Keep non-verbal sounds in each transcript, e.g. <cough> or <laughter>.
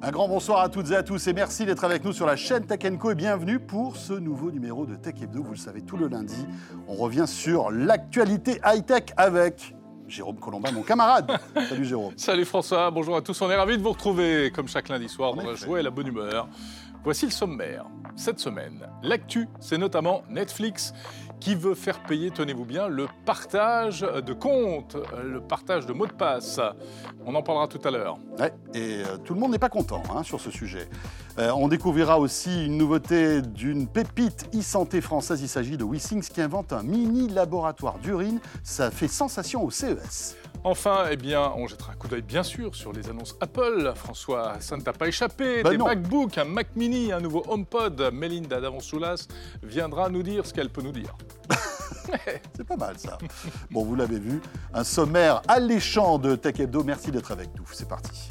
Un grand bonsoir à toutes et à tous et merci d'être avec nous sur la chaîne Tech Co et bienvenue pour ce nouveau numéro de Tech Hebdo. Vous le savez, tout le lundi, on revient sur l'actualité high-tech avec Jérôme Colombin, mon camarade. <laughs> Salut Jérôme. Salut François, bonjour à tous. On est ravis de vous retrouver comme chaque lundi soir dans la joie et la bonne humeur. Voici le sommaire. Cette semaine, l'actu, c'est notamment Netflix qui veut faire payer, tenez-vous bien, le partage de comptes, le partage de mots de passe. On en parlera tout à l'heure. Et euh, tout le monde n'est pas content hein, sur ce sujet. Euh, on découvrira aussi une nouveauté d'une pépite e-santé française. Il s'agit de WeSings qui invente un mini laboratoire d'urine. Ça fait sensation au CES. Enfin, eh bien, on jettera un coup d'œil bien sûr sur les annonces Apple. François, ça ne t'a pas échappé. Bah des non. MacBooks, un Mac Mini, un nouveau HomePod. Melinda Davonsoulas viendra nous dire ce qu'elle peut nous dire. <laughs> C'est pas mal ça. Bon, vous l'avez vu, un sommaire alléchant de Tech Hebdo. Merci d'être avec nous. C'est parti.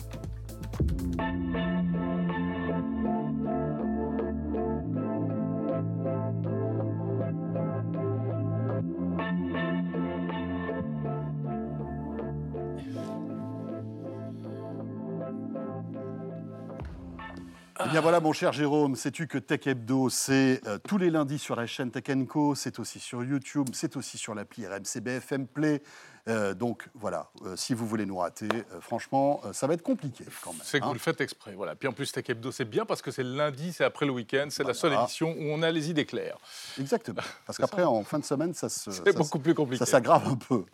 Voilà, mon cher Jérôme, sais-tu que Tech Hebdo, c'est euh, tous les lundis sur la chaîne Tech Co, c'est aussi sur YouTube, c'est aussi sur l'appli RMC BFM Play. Euh, donc voilà, euh, si vous voulez nous rater, euh, franchement, ça va être compliqué quand même. C'est que hein. vous le faites exprès. Voilà. Puis en plus, Tech Hebdo, c'est bien parce que c'est lundi, c'est après le week-end, c'est la seule émission où on a les idées claires. Exactement. <laughs> Parce qu'après, en fin de semaine, ça se. C'est beaucoup plus compliqué. Ça s'aggrave un peu.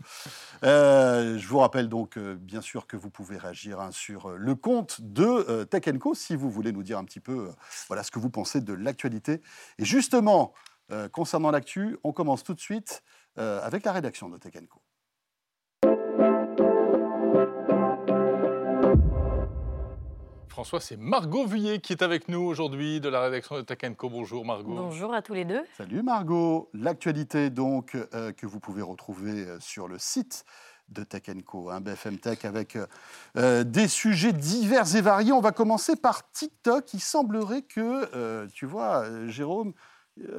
Je vous rappelle donc, bien sûr, que vous pouvez réagir hein, sur le compte de Tech Co si vous voulez nous dire un petit peu voilà, ce que vous pensez de l'actualité. Et justement, concernant l'actu, on commence tout de suite avec la rédaction de Tech Co. François, c'est Margot Vuillet qui est avec nous aujourd'hui de la rédaction de Tech Co. Bonjour Margot. Bonjour à tous les deux. Salut Margot. L'actualité donc euh, que vous pouvez retrouver euh, sur le site de Tech Co, hein, BFM Tech, avec euh, des sujets divers et variés. On va commencer par TikTok. Il semblerait que, euh, tu vois, Jérôme, euh,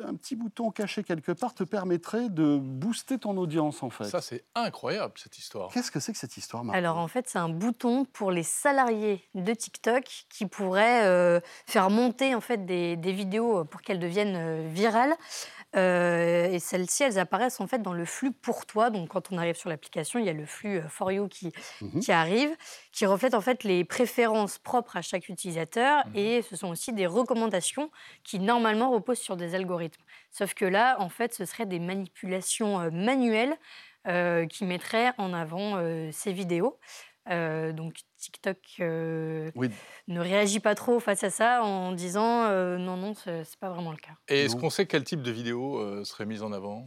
un petit bouton caché quelque part te permettrait de booster ton audience en fait. Ça, c'est incroyable cette histoire. Qu'est-ce que c'est que cette histoire, Margot Alors en fait, c'est un bouton pour les salariés de TikTok qui pourrait euh, faire monter en fait des, des vidéos pour qu'elles deviennent euh, virales. Euh, et celles-ci, elles apparaissent en fait dans le flux pour toi. Donc quand on arrive sur l'application, il y a le flux euh, for you qui, Mhm. qui arrive, qui reflète en fait les préférences propres à chaque utilisateur. Mhm. Et ce sont aussi des recommandations qui normalement reposent sur des algorithmes. Sauf que là, en fait, ce seraient des manipulations euh, manuelles euh, qui mettraient en avant euh, ces vidéos. Euh, donc TikTok euh, Oui. ne réagit pas trop face à ça en disant euh, non, non, c'est pas vraiment le cas. Et est-ce qu'on sait quel type de vidéo euh, serait mise en avant?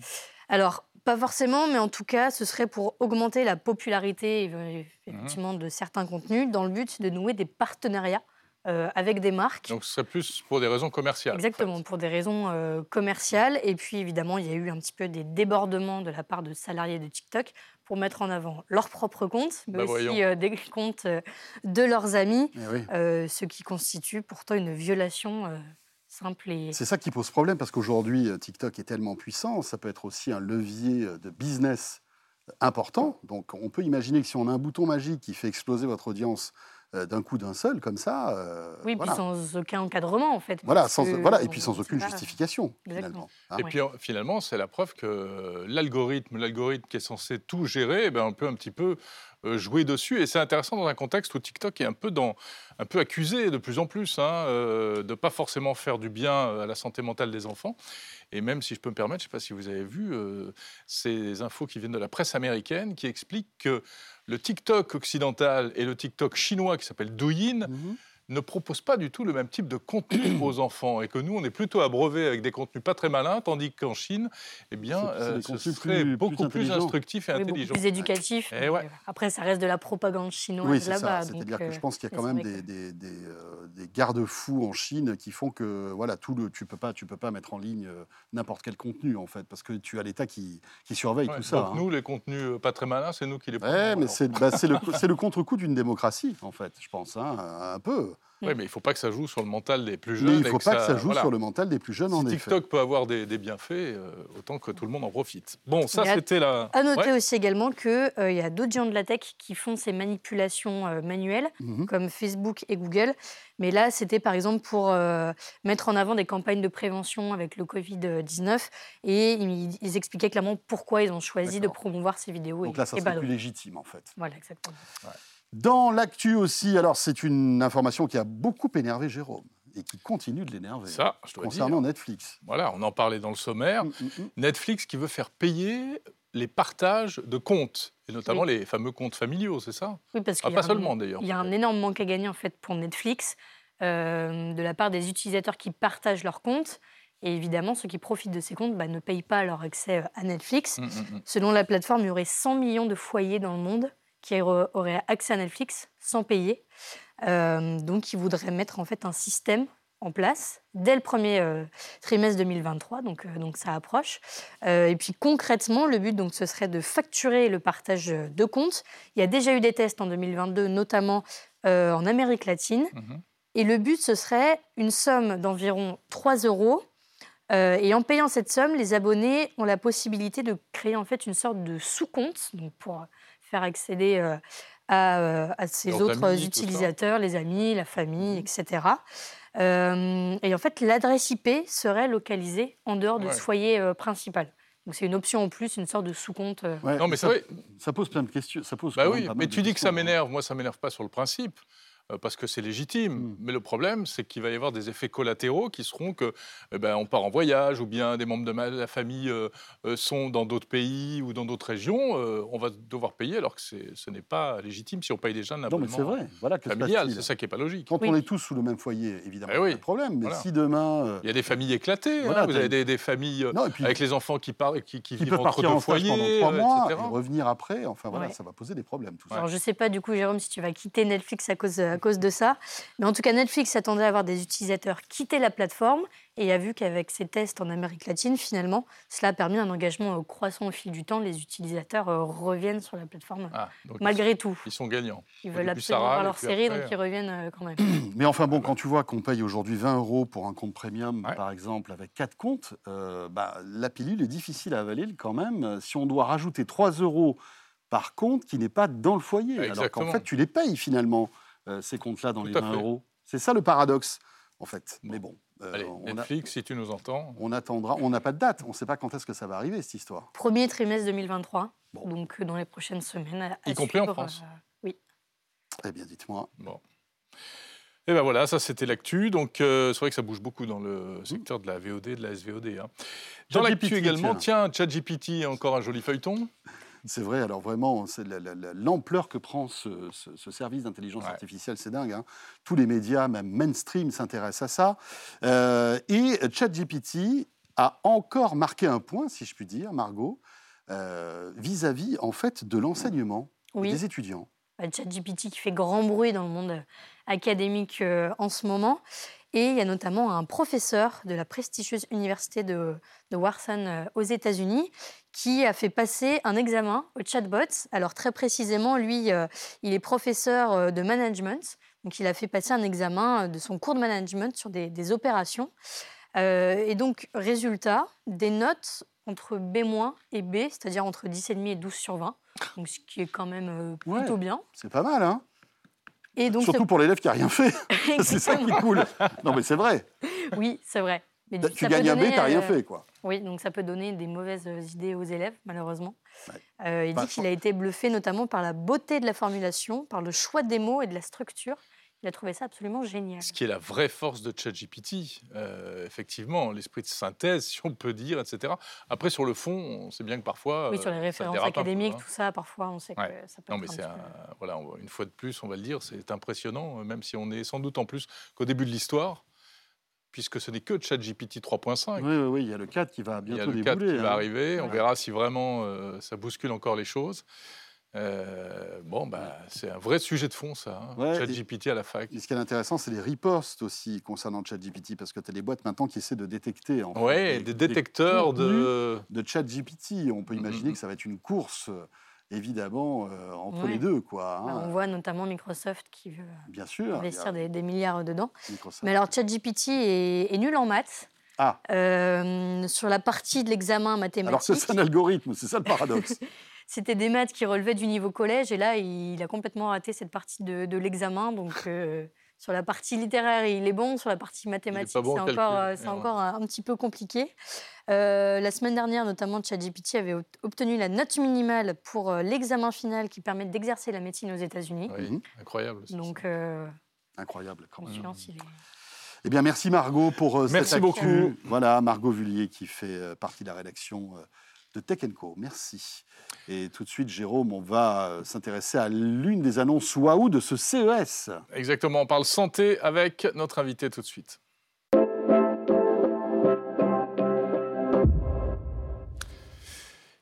Alors, pas forcément, mais en tout cas, ce serait pour augmenter la popularité euh, effectivement de certains contenus dans le but de nouer des partenariats euh, avec des marques. Donc ce serait plus pour des raisons commerciales. en Exactement, fait. pour des raisons euh, commerciales. Et puis, évidemment, il y a eu un petit peu des débordements de la part de salariés de TikTok pour mettre en avant leurs propres comptes, mais Bah, aussi euh, des <laughs> comptes euh, de leurs amis, Eh oui. euh, ce qui constitue pourtant une violation euh, simple et... C'est ça qui pose problème parce qu'aujourd'hui, euh, TikTok est tellement puissant, ça peut être aussi un levier euh, de business important. Donc on peut imaginer que si on a un bouton magique qui fait exploser votre audience euh, d'un coup d'un seul, comme ça. euh, Oui, voilà. puis sans aucun encadrement, en fait. Voilà, sans- que voilà, et puis sans aucune justification, Exactement. finalement. hein. Et puis en- finalement, c'est la preuve que l'algorithme, l'algorithme qui est censé tout gérer, eh ben, on peut un petit peu euh, jouer dessus. Et c'est intéressant dans un contexte où TikTok est un peu, dans, un peu accusé de plus en plus hein, euh, de pas forcément faire du bien à la santé mentale des enfants. Et même si je peux me permettre, je ne sais pas si vous avez vu euh, ces infos qui viennent de la presse américaine qui expliquent que le TikTok occidental et le TikTok chinois qui s'appelle Douyin Mhm. Ne propose pas du tout le même type de contenu <clears throat> aux enfants et que nous, on est plutôt abreuvés avec des contenus pas très malins, tandis qu'en Chine, eh bien, euh, ce serait plus- beaucoup plus instructif et Oui, beaucoup intelligent. plus éducatif. Eh ouais. Après, ça reste de la propagande chinoise Oui, ça. là-bas. C'est-à-dire donc, que je euh, pense qu'il y a quand même des, que- des- des, euh, des garde-fous en Chine qui font que voilà, tout le, tu ne peux, pas- tu peux pas mettre en ligne euh, n'importe quel contenu, en fait, parce que tu as l'État qui, qui surveille Ouais, tout ça. donc hein. nous, les contenus pas très malins, c'est nous qui les Ouais, prenons, mais c'est bah, le, <laughs> c'est le contre-coup d'une démocratie, en fait, je pense, hein, un peu. Oui, mais il ne faut pas que ça joue sur le mental des plus Mais jeunes. il ne faut pas que ça joue voilà. sur le mental des plus jeunes, en Si effet. TikTok peut avoir des, des bienfaits, euh, autant que tout le monde en profite. Bon, ça, c'était la. À noter Ouais. aussi également qu'il y a d'autres géants de la tech qui font ces manipulations euh, manuelles, Mhm. comme Facebook et Google. Mais là, c'était par exemple pour euh, mettre en avant des campagnes de prévention avec le Covid-19. Et ils, ils expliquaient clairement pourquoi ils ont choisi de promouvoir ces vidéos. Donc et- là, ça pas plus légitime, en fait. Voilà, exactement. Dans l'actu aussi, alors c'est une information qui a beaucoup énervé Jérôme et qui continue de l'énerver. Ça, je dois concernant dire. Netflix. Voilà, on en parlait dans le sommaire. Mm, mm, mm. Netflix qui veut faire payer les partages de comptes, et notamment les fameux comptes familiaux, c'est ça? Oui, parce Ah, qu'il y a Pas un- seulement d'ailleurs. Il y a un énorme manque à gagner en fait pour Netflix euh, de la part des utilisateurs qui partagent leurs comptes. Et évidemment, ceux qui profitent de ces comptes bah, ne payent pas leur accès à Netflix. Mm, mm, mm. Selon la plateforme, il y aurait 100 millions de foyers dans le monde qui aura- auraient accès à Netflix sans payer. Euh, donc, ils voudraient mettre en fait un système en place dès le premier euh, trimestre 2023, donc, euh, donc ça approche. Euh, et puis concrètement, le but donc ce serait de facturer le partage de comptes. Il y a déjà eu des tests en 2022, notamment en Amérique latine. Mhm. Et le but, ce serait une somme d'environ 3 euros. Et en payant cette somme, les abonnés ont la possibilité de créer en fait une sorte de sous-compte donc pour faire accéder euh, à, à ces Leurs autres amis, utilisateurs, les amis, la famille, etc. Euh, et en fait, l'adresse IP serait localisée en dehors de Ouais. ce foyer euh, principal. Donc c'est une option en plus, une sorte de sous-compte. euh, Ouais, Non, mais ça, pose plein de questions. Ça pose Bah oui, mais tu dis que ça hein. m'énerve. Moi, ça m'énerve pas sur le principe. Euh, Parce que c'est légitime. Mm. Mais le problème, c'est qu'il va y avoir des effets collatéraux qui seront que eh ben, on part en voyage ou bien des membres de ma- la famille euh, euh, sont dans d'autres pays ou dans d'autres régions. euh, on va devoir payer alors que c'est- ce n'est pas légitime si on paye déjà un Non, mais abonnement c'est vrai. Voilà, que se familial. C'est ça qui n'est pas logique. Quand Oui. on est tous sous le même foyer, évidemment, Eh oui, pas de problème. Mais voilà. si demain. euh, Il y a des familles éclatées. hein. Vous avez des, des familles non, et puis, avec les enfants qui, partent, qui, qui qui vivent entre deux en foyers, pendant trois mois etc. et revenir après. Enfin, voilà, Ouais. ça va poser des problèmes, tout ça. Alors, je ne sais pas du coup, Jérôme, si tu vas quitter Netflix à cause, à cause de ça. Mais en tout cas, Netflix s'attendait à avoir des utilisateurs quitter la plateforme et a vu qu'avec ces tests en Amérique latine, finalement, cela a permis un engagement euh, croissant au fil du temps. Les utilisateurs euh, reviennent sur la plateforme Ah, malgré tout. Ils sont gagnants. Ils veulent absolument voir leur série, après, donc ils reviennent euh, quand même. <clears throat> Mais enfin, bon, quand tu vois qu'on paye aujourd'hui 20 euros pour un compte premium, Ouais. par exemple, avec quatre comptes, euh, bah, la pilule est difficile à avaler quand même. Si on doit rajouter 3 euros par compte qui n'est pas dans le foyer, alors qu'en fait, tu les payes finalement, euh, ces comptes-là, dans Tout les à 20 fait. euros. C'est ça le paradoxe, en fait. Mais bon, euh, Allez, on, a- Netflix, si tu nous entends. on attendra. On n'a pas de date. On ne sait pas quand est-ce que ça va arriver, cette histoire. Premier trimestre 2023, Bon. donc euh, dans les prochaines semaines. à- Y à compris en France. euh, oui. Eh bien, dites-moi. Bon. Et ben voilà, ça c'était l'actu. Donc euh, c'est vrai que ça bouge beaucoup dans le secteur de la VOD, de la SVOD. hein. Dans l'actu également, tiens, ChatGPT, encore un joli feuilleton. C'est vrai, alors vraiment, c'est la- la- la- l'ampleur que prend ce, ce- ce service d'intelligence Ouais. artificielle, c'est dingue. hein. Tous les médias, même mainstream, s'intéressent à ça. Euh, et ChatGPT a encore marqué un point, si je puis dire, Margot, euh, vis-à-vis en fait de l'enseignement Oui. des étudiants. Bah, ChatGPT qui fait grand bruit dans le monde académique euh, en ce moment. Et il y a notamment un professeur de la prestigieuse université de, de Wharton euh, aux États-Unis qui a fait passer un examen au chatbot. Alors très précisément, lui, euh, il est professeur euh, de management. Donc il a fait passer un examen de son cours de management sur des, des opérations. Euh, et donc, résultat, des notes entre B- et B, c'est-à-dire entre 10,5 et 12 sur 20. Donc, ce qui est quand même Ouais. plutôt bien. C'est pas mal, hein Et donc, Surtout pour l'élève qui a rien fait. ce- <laughs> c'est ça qui cool. Non, mais c'est vrai. Oui, c'est vrai. Mais du- Tu ça gagnes un B, donner, t'as rien euh, fait, quoi. Oui, donc ça peut donner des mauvaises euh, idées aux élèves, malheureusement. Ouais. Euh, il Bah, dit qu'il a été bluffé notamment par la beauté de la formulation, par le choix des mots et de la structure. Il a trouvé ça absolument génial. Ce qui est la vraie force de ChatGPT, euh, effectivement, l'esprit de synthèse, si on peut dire, etc. Après, sur le fond, on sait bien que parfois. Oui, sur les euh, références peu, académiques, hein. tout ça, parfois, on sait que Ouais. ça peut Non, être mais un c'est un- peu- voilà, on une fois de plus, on va le dire, c'est impressionnant, même si on est sans doute en plus qu'au début de l'histoire, puisque ce n'est que ChatGPT 3.5. Oui, oui, oui, il y a le 4 qui va Il y a bientôt le 4 débouler. qui va hein. arriver. On Ouais. verra si vraiment euh, ça bouscule encore les choses. Euh, bon, bah, c'est un vrai sujet de fond, ça. hein. Ouais, ChatGPT à la fac. Et ce qui est intéressant, c'est les reposts aussi concernant ChatGPT, parce que tu as des boîtes maintenant qui essaient de détecter. En les- des détecteurs de. de ChatGPT. On peut Mm, imaginer mm, que ça va être une course évidemment euh, entre Ouais. les deux. Quoi, Bah, hein. on voit notamment Microsoft qui veut Bien sûr. il y a investir des, des milliards dedans. Microsoft. Mais alors, ChatGPT est, est nul en maths. Ah. Euh, sur la partie de l'examen Alors que mathématique, c'est un algorithme, c'est ça le paradoxe. <laughs> c'était des maths qui relevaient du niveau collège. Et là, il a complètement raté cette partie de, de l'examen. Donc, euh, <laughs> sur la partie littéraire, il est bon. Sur la partie mathématique, bon c'est encore, euh, ouais. encore un, un petit peu compliqué. Euh, la semaine dernière, notamment, ChatGPT avait obtenu la note minimale pour euh, l'examen final qui permet d'exercer la médecine aux États-Unis. Oui, Mhm. incroyable. Donc, euh, Incroyable. quand même. confiance, il est... Eh bien, merci Margot pour euh, Merci cette actu. beaucoup. Voilà, Margot Vullier qui fait euh, partie de la rédaction euh, de Tech Co. Merci. Et tout de suite, Jérôme, on va euh, s'intéresser à l'une des annonces waouh de ce CES. Exactement, on parle santé avec notre invité tout de suite.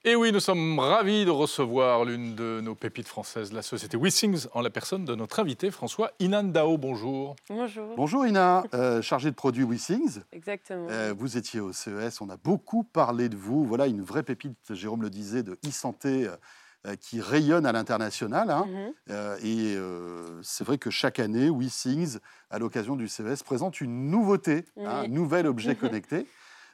Et oui, nous sommes ravis de recevoir l'une de nos pépites françaises, la société Wissings, en la personne de notre invité François Inandao. Bonjour. Bonjour. Bonjour Ina, euh, chargée de produits Wissings. Exactement. Euh, vous étiez au CES, on a beaucoup parlé de vous. Voilà une vraie pépite, Jérôme le disait, de e-santé euh, qui rayonne à l'international. hein. Mhm. Euh, et euh, c'est vrai que chaque année, WeSings, à l'occasion du CES, présente une nouveauté, hein, un Oui. nouvel objet <laughs> connecté.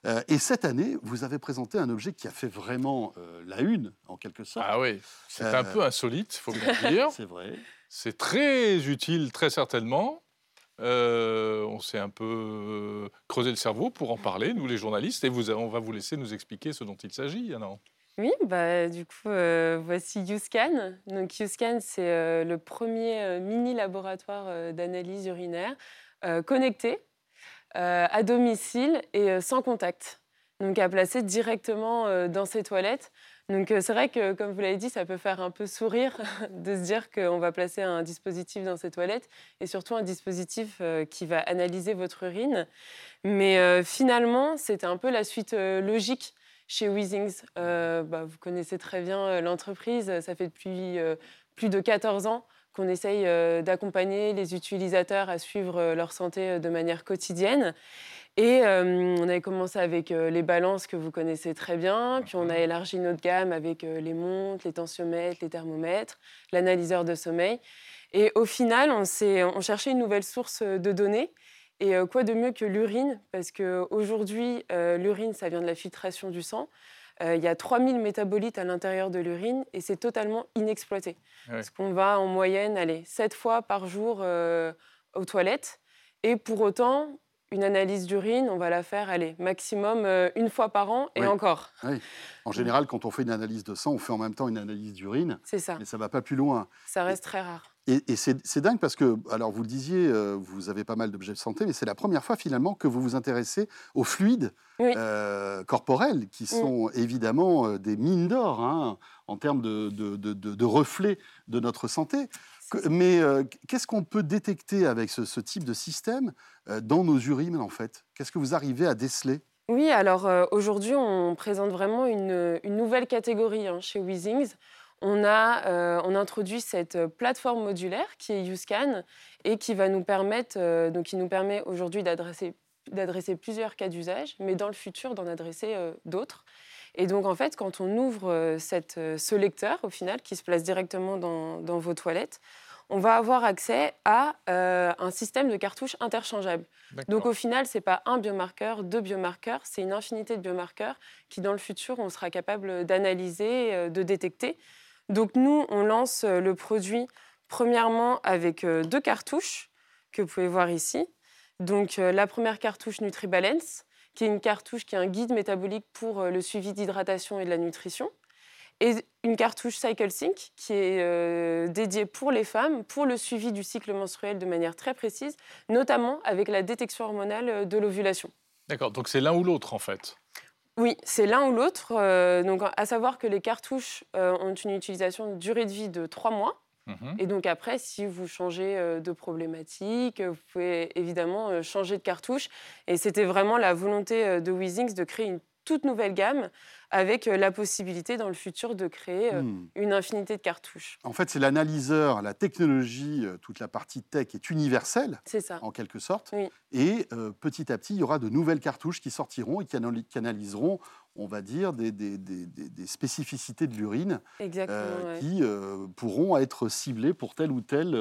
Euh, et cette année, vous avez présenté un objet qui a fait vraiment euh, la une, en quelque sorte. Ah oui, c'est Euh, un peu insolite, il faut bien le dire. <laughs> C'est vrai. C'est très utile, très certainement. Euh, on s'est un peu euh, creusé le cerveau pour en parler, nous les journalistes, et vous, on va vous laisser nous expliquer ce dont il s'agit. Anna. Oui, bah, du coup, euh, voici YouScan. Donc, YouScan, c'est euh, le premier euh, mini laboratoire euh, d'analyse urinaire euh, connecté euh, à domicile et euh, sans contact. Donc, à placer directement euh, dans ses toilettes. Donc, euh, c'est vrai que, comme vous l'avez dit, ça peut faire un peu sourire <laughs> de se dire qu'on va placer un dispositif dans ses toilettes et surtout un dispositif euh, qui va analyser votre urine. Mais euh, finalement, c'était un peu la suite euh, logique chez Weezings. Euh, bah, vous connaissez très bien euh, l'entreprise. Ça fait depuis euh, plus de 14 ans qu'on essaye euh, d'accompagner les utilisateurs à suivre euh, leur santé euh, de manière quotidienne. Et euh, on avait commencé avec euh, les balances que vous connaissez très bien, puis on a élargi notre gamme avec euh, les montres, les tensiomètres, les thermomètres, l'analyseur de sommeil. Et au final, on, on cherchait une nouvelle source de données. Et quoi de mieux que l'urine? Parce qu'aujourd'hui, l'urine, ça vient de la filtration du sang. Euh, Il y a 3000 métabolites à l'intérieur de l'urine et c'est totalement inexploité. Ouais. Parce qu'on va en moyenne aller 7 fois par jour euh, aux toilettes. Et pour autant, une analyse d'urine, on va la faire, allez, maximum euh, une fois par an et Oui. encore. En général, quand on fait une analyse de sang, on fait en même temps une analyse d'urine, C'est ça, mais ça ne va pas plus loin. ça reste très rare. Et, et c'est dingue parce que, alors vous le disiez, euh, vous avez pas mal d'objets de santé, mais c'est la première fois finalement que vous vous intéressez aux fluides Oui. euh, corporels, qui sont évidemment euh, des mines d'or hein, en termes de, de, de- reflets de notre santé. Que- mais qu'est-ce qu'on peut détecter avec ce, ce type de système dans nos urines en fait? Qu'est-ce que vous arrivez à déceler? Oui, alors aujourd'hui, on présente vraiment une, une nouvelle catégorie hein, chez Weezings. On a, euh, on introduit cette euh, plateforme modulaire qui est YouScan et qui va nous permettre, euh, donc qui nous permet aujourd'hui d'adresser d'adresser plusieurs cas d'usage, mais dans le futur d'en adresser euh, d'autres. Et donc en fait, quand on ouvre cette, ce lecteur au final qui se place directement dans, dans vos toilettes, on va avoir accès à euh, un système de cartouches interchangeables. Donc au final, ce n'est pas un biomarqueur, deux biomarqueurs, c'est une infinité de biomarqueurs qui, dans le futur, on sera capable d'analyser, de détecter. Donc nous, on lance euh, le produit premièrement avec euh, deux cartouches que vous pouvez voir ici. Donc euh, la première cartouche NutriBalance, qui est une cartouche qui est un guide métabolique pour le suivi d'hydratation et de la nutrition. Et une cartouche CycleSync qui est dédiée pour les femmes, pour le suivi du cycle menstruel de manière très précise, notamment avec la détection hormonale de l'ovulation. D'accord, donc c'est l'un ou l'autre en fait. Oui, c'est l'un ou l'autre. euh, donc, à savoir que les cartouches euh, ont une utilisation, durée de vie de trois mois. Mhm. Et donc après, si vous changez euh, de problématique, vous pouvez évidemment changer de cartouche. Et c'était vraiment la volonté de Weezings de créer une toute nouvelle gamme avec euh, la possibilité dans le futur de créer euh, Hmm. une infinité de cartouches. En fait, c'est l'analyseur, la technologie, euh, toute la partie tech est universelle, ça. en quelque sorte. Oui. Et euh, petit à petit, il y aura de nouvelles cartouches qui sortiront et qui anal- qui analyseront, on va dire, des, des- des- des- des spécificités de l'urine euh, ouais. qui euh, pourront être ciblées pour telle ou telle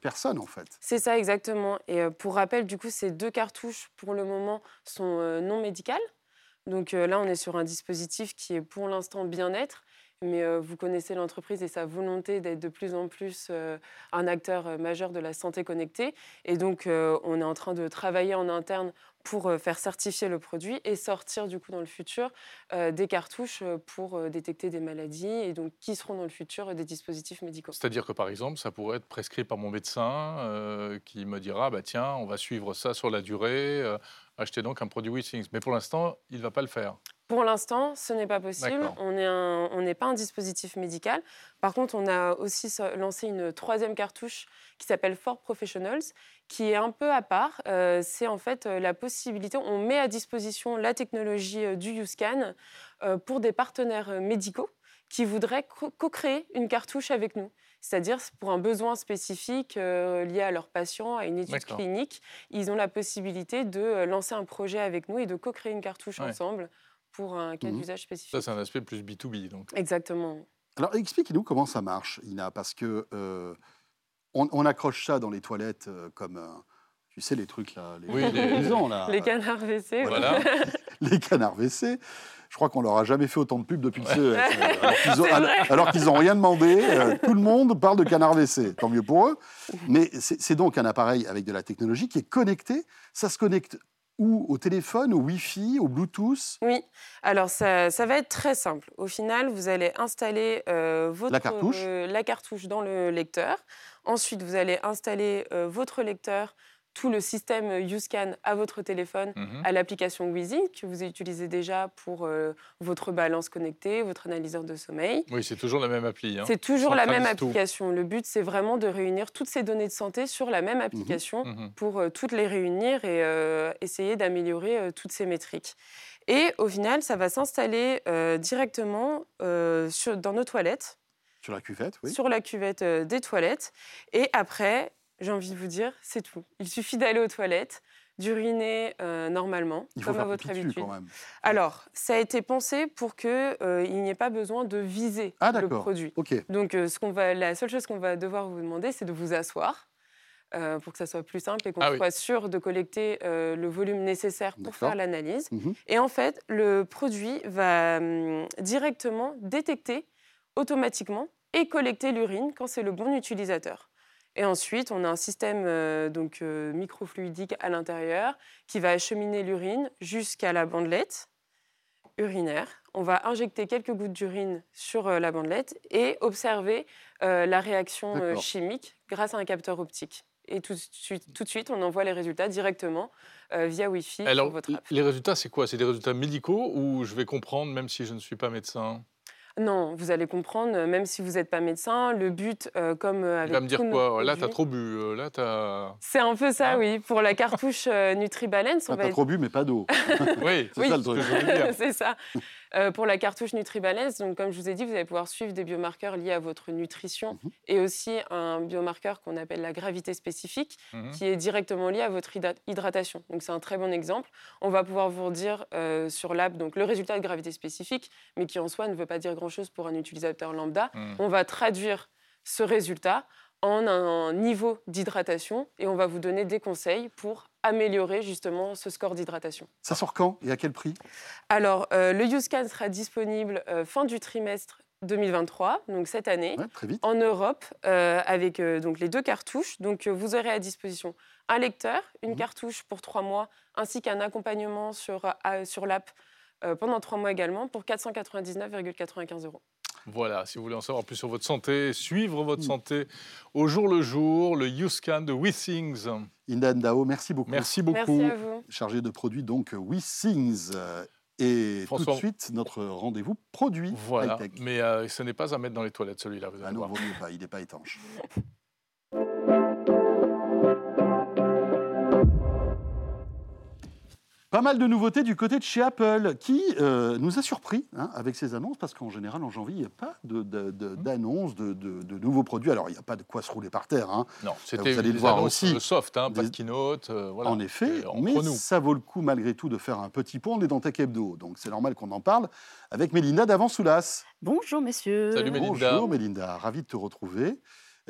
personne, en fait. C'est ça exactement. Et pour rappel, du coup, ces deux cartouches, pour le moment, sont non médicales. Donc là, on est sur un dispositif qui est pour l'instant bien-être. Mais vous connaissez l'entreprise et sa volonté d'être de plus en plus un acteur majeur de la santé connectée. Et donc, on est en train de travailler en interne pour euh, faire certifier le produit et sortir du coup dans le futur euh, des cartouches euh, pour détecter des maladies et donc qui seront dans le futur des dispositifs médicaux. C'est-à-dire que par exemple, ça pourrait être prescrit par mon médecin qui me dira bah, tiens, on va suivre ça sur la durée, achetez donc un produit WeThings. Mais pour l'instant, il ne va pas le faire. Pour l'instant, ce n'est pas possible. On n'est pas un dispositif médical. Par contre, on a aussi lancé une troisième cartouche qui s'appelle For Professionals, qui est un peu à part. Euh, c'est en fait euh, la possibilité, on met à disposition la technologie euh, du USCAN euh, pour des partenaires médicaux qui voudraient co- co-créer une cartouche avec nous. C'est-à-dire pour un besoin spécifique euh, lié à leurs patients, à une étude clinique, ils ont la possibilité de lancer un projet avec nous et de co-créer une cartouche Ouais. ensemble pour un cas Mhm. d'usage Ça, spécifique. c'est un aspect plus B2B. Donc. Exactement. Alors, expliquez-nous comment ça marche, Ina, parce que euh, on, on accroche ça dans les toilettes euh, comme, euh, tu sais, les trucs là, les, Oui, les- là, <laughs> Les canards WC. Voilà. <laughs> les canards WC. Je crois qu'on leur a jamais fait autant de pubs depuis le CES. alors qu'ils n'ont <laughs> rien demandé. tout le monde parle de canards WC. Tant mieux pour eux. Mais c'est c'est donc un appareil avec de la technologie qui est connecté. Ça se connecte où Au téléphone, au Wi-Fi, au Bluetooth Oui, alors ça, ça va être très simple. Au final, vous allez installer euh, votre, La cartouche. euh, la cartouche dans le lecteur. Ensuite, vous allez installer euh, votre lecteur, tout le système USCAN à votre téléphone, Mhm. à l'application Wheezy que vous utilisez déjà pour euh, votre balance connectée, votre analyseur de sommeil. Oui, c'est toujours la même appli. hein. C'est toujours la même tout. application. Le but, c'est vraiment de réunir toutes ces données de santé sur la même application Mhm. pour euh, toutes les réunir et euh, essayer d'améliorer euh, toutes ces métriques. Et au final, ça va s'installer euh, directement euh, sur- dans nos toilettes, sur la cuvette, oui. sur la cuvette euh, des toilettes. Et après, j'ai envie de vous dire, c'est tout. Il suffit d'aller aux toilettes, d'uriner euh, normalement, Il faut comme à votre pipi dessus, habitude. quand même. Alors, ça a été pensé pour qu'il n'y ait pas besoin de viser Ah, le d'accord. produit. Ok. Donc, euh, ce qu'on va, la seule chose qu'on va devoir vous demander, c'est de vous asseoir euh, pour que ça soit plus simple et qu'on Ah oui. soit sûr de collecter euh, le volume nécessaire pour faire l'analyse. Mhm. Et en fait, le produit va hum, directement détecter automatiquement et collecter l'urine quand c'est le bon utilisateur. Et ensuite, on a un système euh, donc euh, microfluidique à l'intérieur qui va acheminer l'urine jusqu'à la bandelette urinaire. On va injecter quelques gouttes d'urine sur euh, la bandelette et observer euh, la réaction euh, chimique grâce à un capteur optique. Et tout de suite, tout de suite on envoie les résultats directement euh, via Wi-Fi Alors, sur votre app. les résultats, c'est quoi? C'est des résultats médicaux ou je vais comprendre même si je ne suis pas médecin? Non, vous allez comprendre, euh, même si vous n'êtes pas médecin, le but, euh, comme euh, avec Il va me dire quoi Là, tu as produits- trop bu. Là, tu as. C'est un peu ça, Hein oui. Pour la cartouche euh, NutriBalance, on Ah, va T'as trop bu, mais pas d'eau. <laughs> Oui, C'est ça le truc. <laughs> <laughs> c'est ça. Euh, pour la cartouche NutriBalance, donc comme je vous ai dit, vous allez pouvoir suivre des biomarqueurs liés à votre nutrition Mhm. et aussi un biomarqueur qu'on appelle la gravité spécifique, Mhm. qui est directement lié à votre hydra- hydratation. Donc c'est un très bon exemple. On va pouvoir vous dire euh, sur l'app donc le résultat de gravité spécifique, mais qui en soi ne veut pas dire grand-chose pour un utilisateur lambda. Mhm. On va traduire ce résultat en un niveau d'hydratation et on va vous donner des conseils pour améliorer justement ce score d'hydratation. Ça sort quand et à quel prix? Alors, euh, le USCAN sera disponible euh, fin du trimestre 2023, donc cette année, Ouais, Très vite. en Europe, euh, avec donc les deux cartouches. Donc, vous aurez à disposition un lecteur, une Mhm. cartouche pour trois mois, ainsi qu'un accompagnement sur, sur l'app pendant trois mois également, pour 499,95 euros. Voilà, si vous voulez en savoir plus sur votre santé, suivre votre Mm. santé au jour le jour, le YouScan de WeThings. Inda Ndao, merci beaucoup. Merci beaucoup. Merci à vous. Chargé de produits, donc WeSings. Euh, Et tout François. de suite, notre rendez-vous produit Voilà, mais euh, ce n'est pas à mettre dans les toilettes celui-là, vous allez Ah non, voir. vaut mieux pas, il n'est pas étanche. <laughs> Pas mal de nouveautés du côté de chez Apple, qui euh, nous a surpris hein, avec ses annonces, parce qu'en général, en janvier, il n'y a pas de- de- d'annonces de, de- de nouveaux produits. Alors, il n'y a pas de quoi se rouler par terre, hein, Non, vous c'était des voir aussi. euh, soft, hein, pas Des- de keynote. euh, voilà. en effet, mais nous. ça vaut le coup malgré tout de faire un petit pont. On est dans Tech Hebdo, donc c'est normal qu'on en parle avec Mélinda d'Avant-Soulas. Bonjour messieurs. Salut, Mélinda. Bonjour Mélinda, ravi de te retrouver.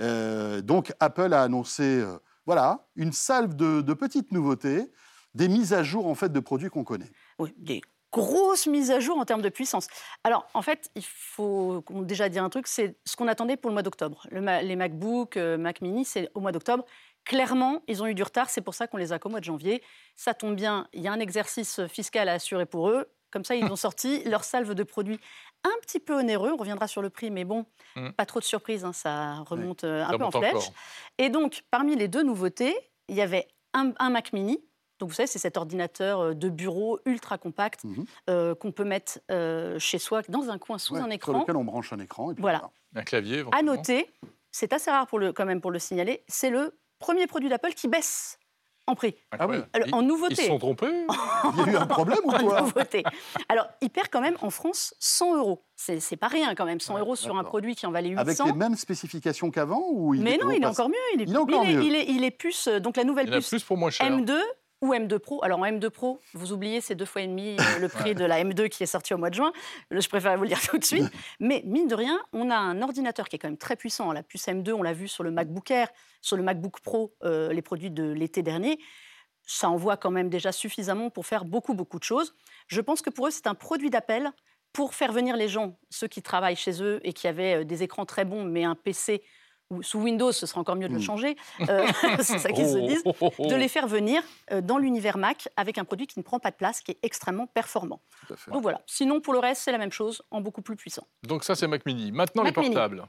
Euh, donc Apple a annoncé euh, voilà, une salve de, de petites nouveautés, des mises à jour en fait de produits qu'on connaît. Oui, des grosses mises à jour en termes de puissance. Alors, en fait, il faut déjà dire un truc, c'est ce qu'on attendait pour le mois d'octobre. Le les MacBook, euh, Mac Mini, c'est au mois d'octobre. Clairement, ils ont eu du retard, c'est pour ça qu'on les a qu'au mois de janvier. Ça tombe bien, il y a un exercice fiscal à assurer pour eux. Comme ça, ils ont <laughs> sorti leur salve de produits un petit peu onéreux. On reviendra sur le prix, mais bon, Mm. pas trop de surprise, hein, ça remonte euh, un Ça peu en flèche. encore. Et donc, parmi les deux nouveautés, il y avait un, un Mac Mini. Donc, vous savez, c'est cet ordinateur euh, de bureau ultra compact Mhm. euh, qu'on peut mettre euh, chez soi dans un coin sous Ouais, un Sur écran. lequel on branche un écran. Et puis Voilà. Un clavier. À noter, c'est assez rare pour le, quand même pour le signaler, c'est le premier produit d'Apple qui baisse en prix. Incroyable. Alors, Ils- en Ils nouveauté. se sont trompés <laughs> Il y a eu un problème ou en quoi? nouveauté. Alors, il perd quand même en France 100 euros. C'est pas rien quand même, 100 Ouais, euros sur un produit qui en valait 800. Avec les mêmes spécifications qu'avant ou il Mais non, il est encore mieux. Il est, Il est encore il est- mieux. il est- il est puce, donc la nouvelle en puce plus pour moins cher. M2 ou M2 Pro. Alors en M2 Pro, vous oubliez, c'est deux fois et demi euh, le prix <laughs> de la M2 qui est sortie au mois de juin. Je préfère vous le dire tout de suite. <laughs> Mais mine de rien, on a un ordinateur qui est quand même très puissant. La puce M2, on l'a vu sur le MacBook Air, sur le MacBook Pro, euh, les produits de l'été dernier. Ça envoie quand même déjà suffisamment pour faire beaucoup, beaucoup de choses. Je pense que pour eux, c'est un produit d'appel pour faire venir les gens, ceux qui travaillent chez eux et qui avaient euh, des écrans très bons, mais un PC ou sous Windows, ce sera encore mieux de le Mm. changer. Euh, <laughs> c'est ça qu'ils se Oh, disent oh, <laughs> oh, oh. de les faire venir euh, dans l'univers Mac avec un produit qui ne prend pas de place, qui est extrêmement performant. Donc voilà. Sinon, pour le reste, c'est la même chose, en beaucoup plus puissant. Donc ça, c'est Mac Mini. Maintenant, Mac les Mini. portables.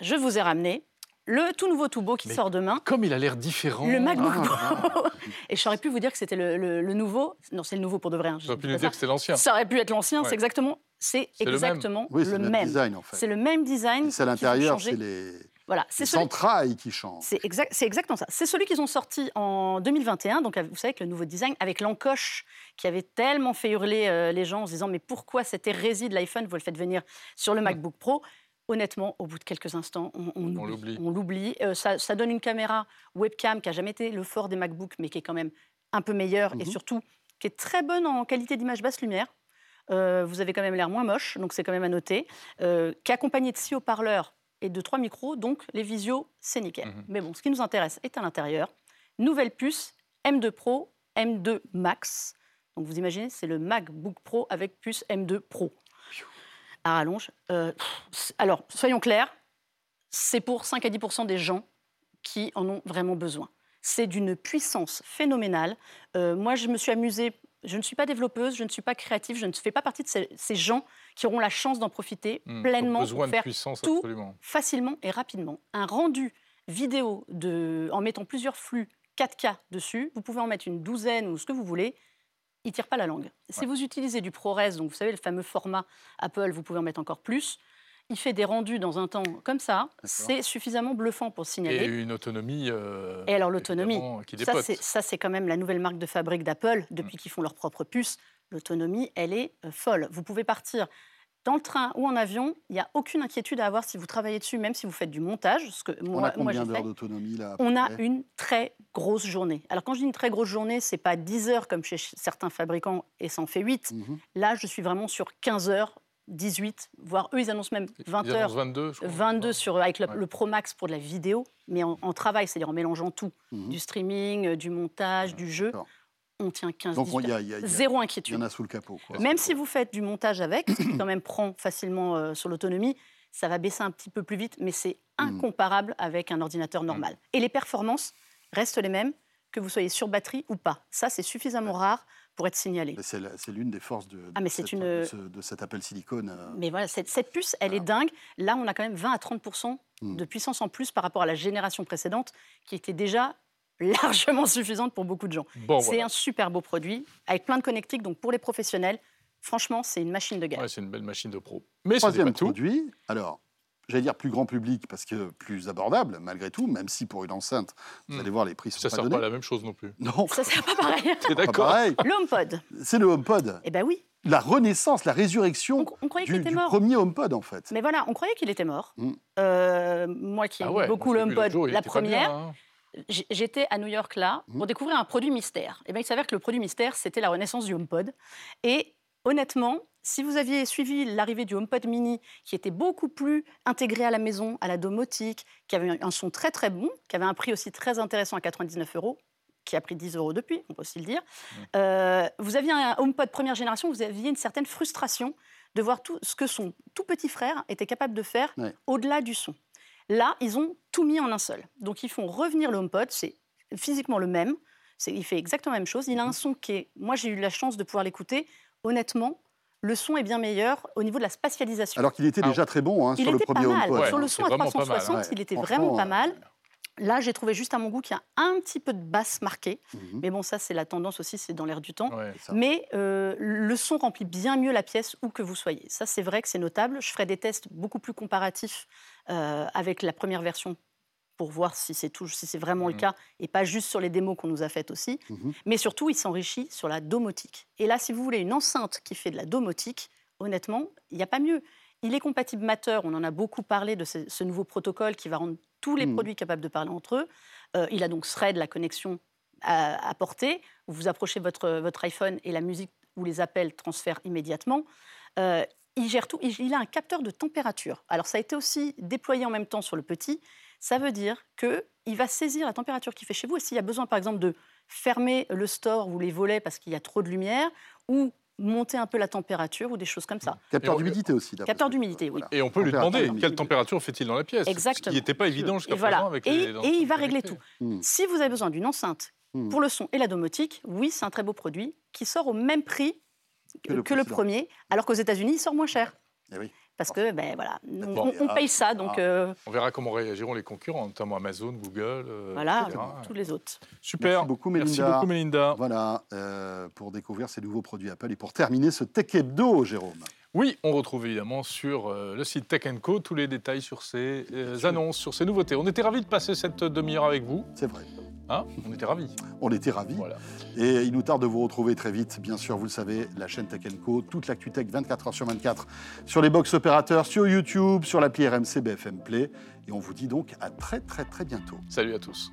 Je vous ai ramené le tout nouveau tout beau qui Mais sort demain. Comme il a l'air différent. Le MacBook Ah, Pro. <laughs> Et j'aurais pu vous dire que c'était le, le- le nouveau. Non, c'est le nouveau pour de vrai. hein, je Tu aurais dis pu ça. dire que c'était l'ancien. Ça aurait pu être l'ancien, Ouais. c'est exactement, c'est C'est le même. exactement Oui, c'est le même design en fait. C'est le même design. C'est à l'intérieur, c'est les, Voilà, c'est celui centrailles qui changent. C'est exact, c'est exactement ça. C'est celui qu'ils ont sorti en 2021. Donc, vous savez que le nouveau design, avec l'encoche qui avait tellement fait hurler euh, les gens en se disant Mais pourquoi cette hérésie de l'iPhone, vous le faites venir sur le MacBook Pro? Honnêtement, au bout de quelques instants, on, on On oublie. l'oublie. On l'oublie. Euh, ça, ça donne une caméra webcam qui n'a jamais été le fort des MacBooks, mais qui est quand même un peu meilleure et Mhm. surtout qui est très bonne en qualité d'image basse lumière. Euh, vous avez quand même l'air moins moche, donc c'est quand même à noter. Euh, qui est accompagné de six haut-parleurs et de trois micros, donc les visios, c'est nickel. Mhm. Mais bon, ce qui nous intéresse est à l'intérieur. Nouvelle puce M2 Pro, M2 Max. Donc vous imaginez, c'est le MacBook Pro avec puce M2 Pro. À rallonge. Euh, alors, soyons clairs, c'est pour 5 à 10% des gens qui en ont vraiment besoin. C'est d'une puissance phénoménale. Euh, moi, je me suis amusée. Je ne suis pas développeuse, je ne suis pas créative, je ne fais pas partie de ces, ces gens qui auront la chance d'en profiter Hmm, pleinement pour de faire puissance, tout. absolument. facilement et rapidement. Un rendu vidéo de, en mettant plusieurs flux 4K dessus, vous pouvez en mettre une douzaine ou ce que vous voulez, il tire pas la langue. Si vous utilisez du ProRes, donc vous savez le fameux format Apple, vous pouvez en mettre encore plus. Il fait des rendus dans un temps comme ça, c'est suffisamment bluffant pour Et signaler. une autonomie. euh, Et alors l'autonomie, Ça, c'est, quand même la nouvelle marque de fabrique d'Apple depuis qu'ils font leur propre puce. L'autonomie, elle est euh, folle. Vous pouvez partir dans le train ou en avion. Il n'y a aucune inquiétude à avoir si vous travaillez dessus, même si vous faites du montage. Ce que On moi, a moi, combien j'ai d'heures fait. d'autonomie là On a une très grosse journée. Alors quand je dis une très grosse journée, c'est pas 10 heures comme chez ch- certains fabricants et ça en fait 8. Mhm. Là, je suis vraiment sur 15 heures, 18, voire eux, ils annoncent même 20 Ils heures. annoncent 22, je crois. 22 sur, avec le, Ouais. le Pro Max pour de la vidéo, mais en, en travail, c'est-à-dire en mélangeant tout, Mhm. du streaming, euh, du montage, du jeu. On tient 15 Donc 18 il y, a- y a- il y a- Zéro il y inquiétude. en a sous le capot. quoi. Même si vous faites du montage avec, ce qui quand même prend facilement euh, sur l'autonomie, ça va baisser un petit peu plus vite, mais c'est Mm. incomparable avec un ordinateur normal. Et les performances restent les mêmes, que vous soyez sur batterie ou pas. Ça, c'est suffisamment rare pour être signalé. C'est l'une des forces de, de Ah, mais c'est cette- une- de ce- de cet Apple Silicon. euh, Mais voilà, cette, cette puce, elle est dingue. Là, on a quand même 20 à 30 Mm. de puissance en plus par rapport à la génération précédente, qui était déjà <laughs> largement suffisante pour beaucoup de gens. Bon, c'est voilà. un super beau produit, avec plein de connectiques. Donc pour les professionnels, franchement, c'est une machine de guerre. Ouais, c'est une belle machine de pro. Mais Troisième pas tout. produit. Alors, j'allais dire plus grand public parce que plus abordable malgré tout, même si pour une enceinte, vous Hmm. allez voir les prix sont Ça pas sert donnés. pas à la même chose non plus. Non, Ça, c'est pas pareil. <laughs> T'es d'accord. Le HomePod. C'est le HomePod, Eh ben oui. la renaissance, la résurrection On, on croyait qu'il du, était du mort. premier HomePod en fait. Mais voilà, on croyait qu'il était mort. Mm. Euh, moi qui aime Ah ouais, beaucoup le HomePod, jour, la bien, première, hein. j'étais à New York là Mm. pour découvrir un produit mystère. Et bien, il s'avère que le produit mystère, c'était la renaissance du HomePod. Et honnêtement, si vous aviez suivi l'arrivée du HomePod mini, qui était beaucoup plus intégré à la maison, à la domotique, qui avait un son très très bon, qui avait un prix aussi très intéressant à 99 euros, qui a pris 10 euros depuis, on peut aussi le dire. Euh, vous aviez un HomePod première génération, vous aviez une certaine frustration de voir tout ce que son tout petit frère était capable de faire Ouais. au-delà du son. Là, ils ont tout mis en un seul. Donc, ils font revenir le HomePod, c'est physiquement le même, il fait exactement la même chose. Il a un son qui est... Moi, j'ai eu la chance de pouvoir l'écouter. Honnêtement, le son est bien meilleur au niveau de la spatialisation. Alors qu'il était Ah, déjà très bon hein, il sur le était pas premier mal. Ouais, Sur le son à vraiment pas mal, 360, ouais. il était vraiment pas euh, mal. Là, j'ai trouvé juste à mon goût qu'il y a un petit peu de basse marquée. Mhm, Mais bon, ça, c'est la tendance aussi, c'est dans l'air du temps. Ouais. Mais euh, le son remplit bien mieux la pièce où que vous soyez. Ça, c'est vrai que c'est notable. Je ferai des tests beaucoup plus comparatifs euh, avec la première version pour voir si c'est si c'est vraiment le Mhm. cas et pas juste sur les démos qu'on nous a faites aussi. Mhm. Mais surtout, il s'enrichit sur la domotique. Et là, si vous voulez une enceinte qui fait de la domotique, honnêtement, il n'y a pas mieux. Il est compatible Matter, on en a beaucoup parlé de ce, ce nouveau protocole qui va rendre tous les Mhm. produits capables de parler entre eux. Euh, il a donc Thread, la connexion à, à portée, où vous approchez votre, votre iPhone et la musique ou les appels transfèrent immédiatement. Euh, il gère tout. Il, il a un capteur de température. Alors, ça a été aussi déployé en même temps sur le petit. Ça veut dire qu'il va saisir la température qu'il fait chez vous. Et s'il y a besoin, par exemple, de fermer le store ou les volets parce qu'il y a trop de lumière, ou monter un peu la température ou des choses comme ça. Capteur d'humidité aussi. Capteur d'humidité, oui. voilà. Et on peut lui demander quelle température fait-il dans la pièce? Exactement. Ce qui n'était pas évident jusqu'à Et présent voilà. avec Et, les et il va régler connectées. tout. Hmm. Si vous avez besoin d'une enceinte Hmm. pour le son et la domotique, oui, c'est un très beau produit qui sort au même prix Que le que le premier, alors qu'aux États-Unis, il sort moins cher. Eh oui. Parce que, ben voilà, on, Bon, on ah, paye ça, donc ah. euh, On verra comment réagiront les concurrents, notamment Amazon, Google. euh, voilà, etc. tous les autres. Super. Merci beaucoup, Merci Mélinda. beaucoup, Mélinda. Voilà, euh, pour découvrir ces nouveaux produits Apple et pour terminer ce Tech Hebdo, Jérôme. Oui, on retrouve évidemment sur le site Tech Co tous les détails sur ces euh, annonces, sur ces nouveautés. On était ravis de passer cette demi-heure avec vous. C'est vrai. Hein on était ravis. On était ravis. Voilà. Et il nous tarde de vous retrouver très vite. Bien sûr, vous le savez, la chaîne Tech Co, toute l'actu tech 24 heures sur 24 sur les box opérateurs, sur YouTube, sur l'appli RMC BFM Play. Et on vous dit donc à très très très bientôt. Salut à tous.